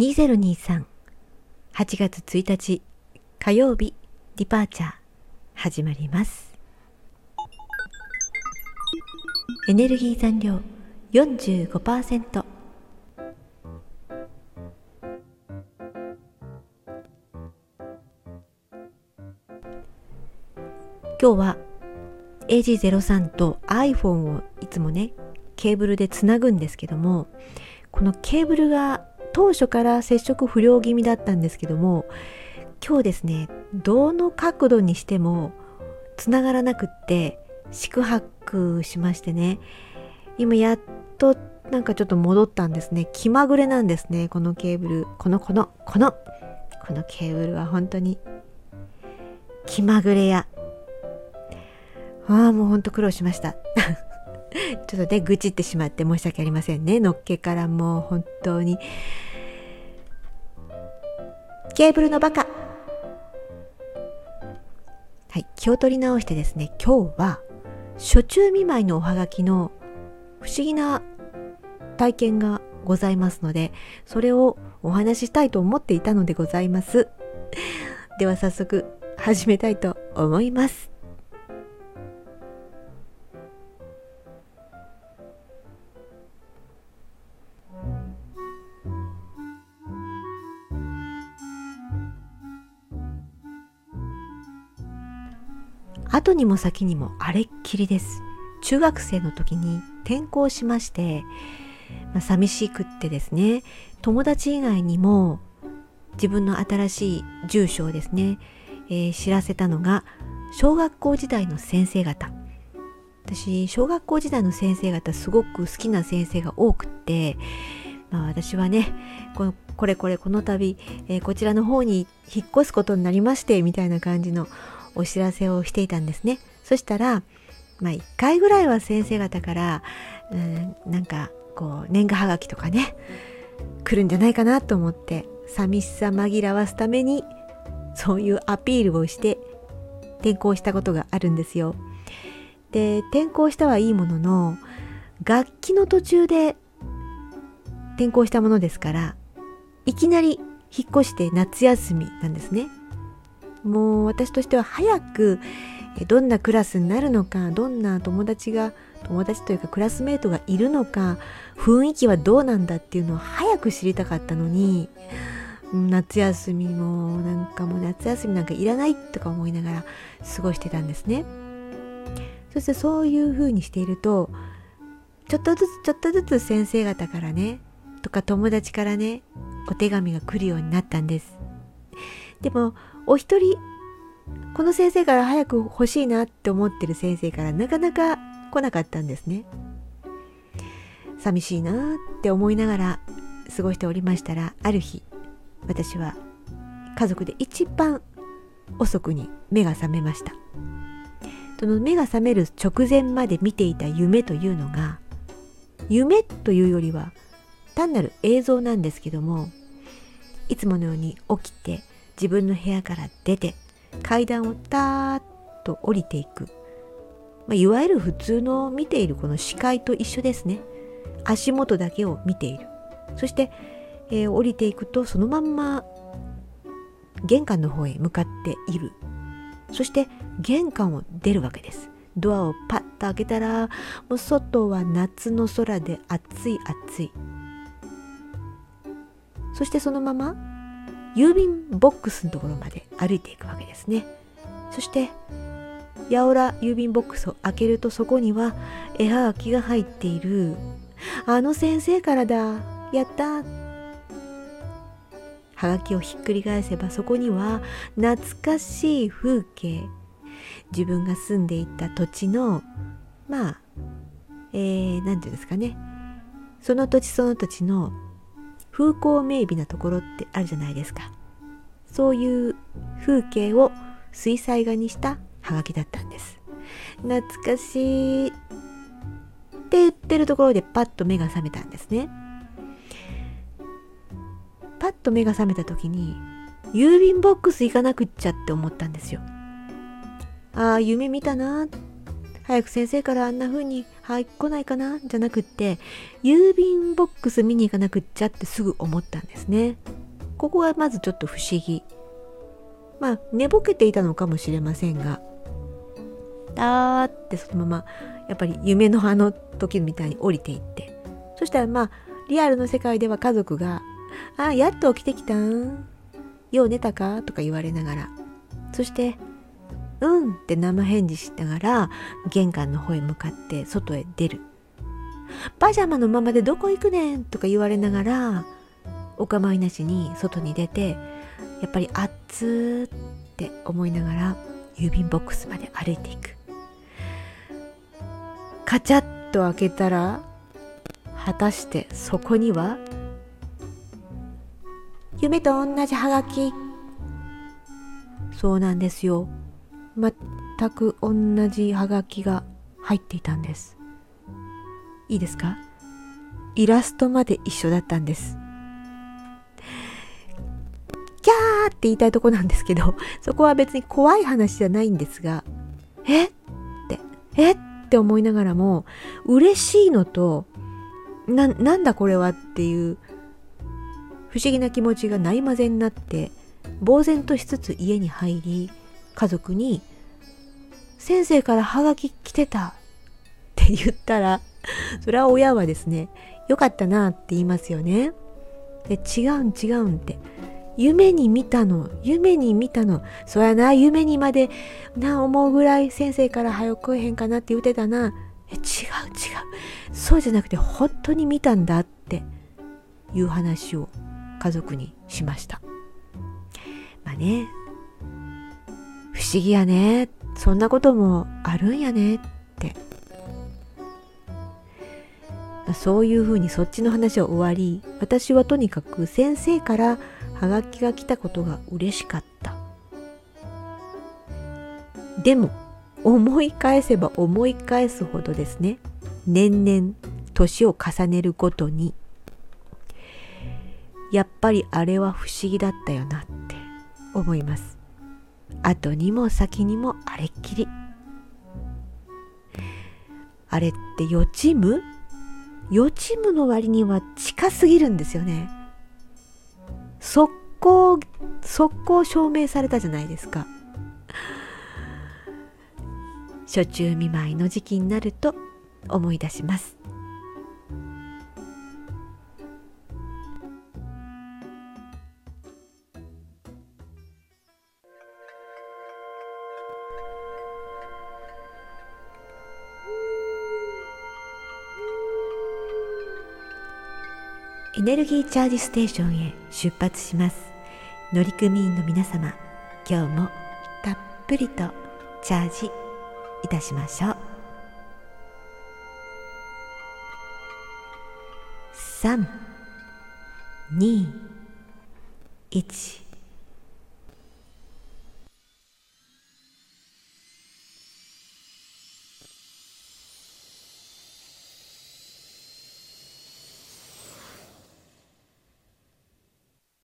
2023 8月1日火曜日ディパーチャー始まります。エネルギー残量45%今日は AG03 と iPhone をいつもねケーブルでつなぐんですけどもこのケーブルが当初から接触不良気味だったんですけども今日ですねどの角度にしてもつながらなくって四苦八苦しましてね今やっとなんかちょっと戻ったんですね。気まぐれなんですねこのケーブル。このこのこの。このケーブルは本当に。気まぐれやああもうほんと苦労しました。ちょっとね愚痴ってしまって申し訳ありませんね。のっけからもう本当に。ケーブルのバカ。はい気を取り直してですね今日は初中見舞いのおはがきの不思議な体験がございますのでそれをお話ししたいと思っていたのでございます。では早速始めたいと思います。後にも先にもあれっきりです。中学生の時に転校しまして、まあ、寂しくってですね友達以外にも自分の新しい住所をですね、えー、知らせたのが小学校時代の先生方。私小学校時代の先生方すごく好きな先生が多くって、まあ、私はねこのこれこれこの度、えー、こちらの方に引っ越すことになりましてみたいな感じのお知らせをしていたんですねそしたらまあ1回ぐらいは先生方から、うん、なんかこう年賀はがきとかね来るんじゃないかなと思って寂しさ紛らわすためにそういうアピールをして転校したことがあるんですよ。で転校したはいいものの楽器の途中で転校したものですからいきなり引っ越して夏休みなんですね。もう私としては早くどんなクラスになるのかどんな友達が友達というかクラスメートがいるのか雰囲気はどうなんだっていうのを早く知りたかったのに夏休みもなんかもう夏休みなんかいらないとか思いながら過ごしてたんですね。そしてそういうふうにしているとちょっとずつちょっとずつ先生方からねとか友達からねお手紙が来るようになったんです。でもお一人この先生から早く欲しいなって思ってる先生からなかなか来なかったんですね。寂しいなって思いながら過ごしておりましたらある日私は家族で一番遅くに目が覚めましたその目が覚める直前まで見ていた夢というのが夢というよりは単なる映像なんですけどもいつものように起きて自分の部屋から出て階段をたーっと降りていく、まあ、いわゆる普通の見ているこの視界と一緒ですね。足元だけを見ている。そして、えー、降りていくとそのまんま玄関の方へ向かっている。そして玄関を出るわけです。ドアをパッと開けたらもう外は夏の空で暑い暑い。そしてそのまま郵便ボックスのところまで歩いていくわけですね。そして八百屋郵便ボックスを開けるとそこには絵はがきが入っている。あの先生からだ。やった。はがきをひっくり返せばそこには懐かしい風景。自分が住んでいた土地のまあえー、て言うんですかね。その土地その土地の風光明媚なところってあるじゃないですか。そういう風景を水彩画にしたハガキだったんです。懐かしいって言ってるところでパッと目が覚めたんですね。パッと目が覚めた時に郵便ボックス行かなくっちゃって思ったんですよ。ああ夢見たな早く先生からあんな風にはい来ないかな？じゃなくって郵便ボックス見に行かなくっちゃってすぐ思ったんですね。ここがまずちょっと不思議。まあ寝ぼけていたのかもしれませんがだーってそのままやっぱり夢のあの時みたいに降りていって。そしたらまあリアルの世界では家族が「あやっと起きてきたん？よう寝たか?」とか言われながら。そして「うん」って生返事しながら玄関の方へ向かって外へ出る「パジャマのままでどこ行くねん」とか言われながらお構いなしに外に出てやっぱり熱ーって思いながら郵便ボックスまで歩いていく。カチャッと開けたら果たしてそこには夢と同じハガキ。そうなんですよ。全く同じハガキが入っていたんです。いいですか？イラストまで一緒だったんです。キャーって言いたいとこなんですけどそこは別に怖い話じゃないんですがえ？ってえ？って思いながらも嬉しいのとななんだこれはっていう不思議な気持ちがないまぜになって呆然としつつ家に入り家族に「先生からハガキ来てた」って言ったらそれは親はですね「よかったな」って言いますよね。で違うん違うんって。夢に見たの夢に見たの。そやな夢にまでな思うぐらい先生から早く来へんかなって言うてたな。え違う違う。そうじゃなくて本当に見たんだっていう話を家族にしました。まあね不思議やねそんなこともあるんやね。ってそういうふうにそっちの話は終わり私はとにかく先生からハガキが来たことが嬉しかった。でも思い返せば思い返すほどですね。年々年を重ねるごとにやっぱりあれは不思議だったよなって思います。後にも先にもあれっきり。あれって予知夢？予知夢の割には近すぎるんですよね。速攻速攻証明されたじゃないですか。初中見舞いの時期になると思い出します。エネルギーチャージステーションへ出発します。乗組員の皆様今日もたっぷりとチャージいたしましょう。3 2 1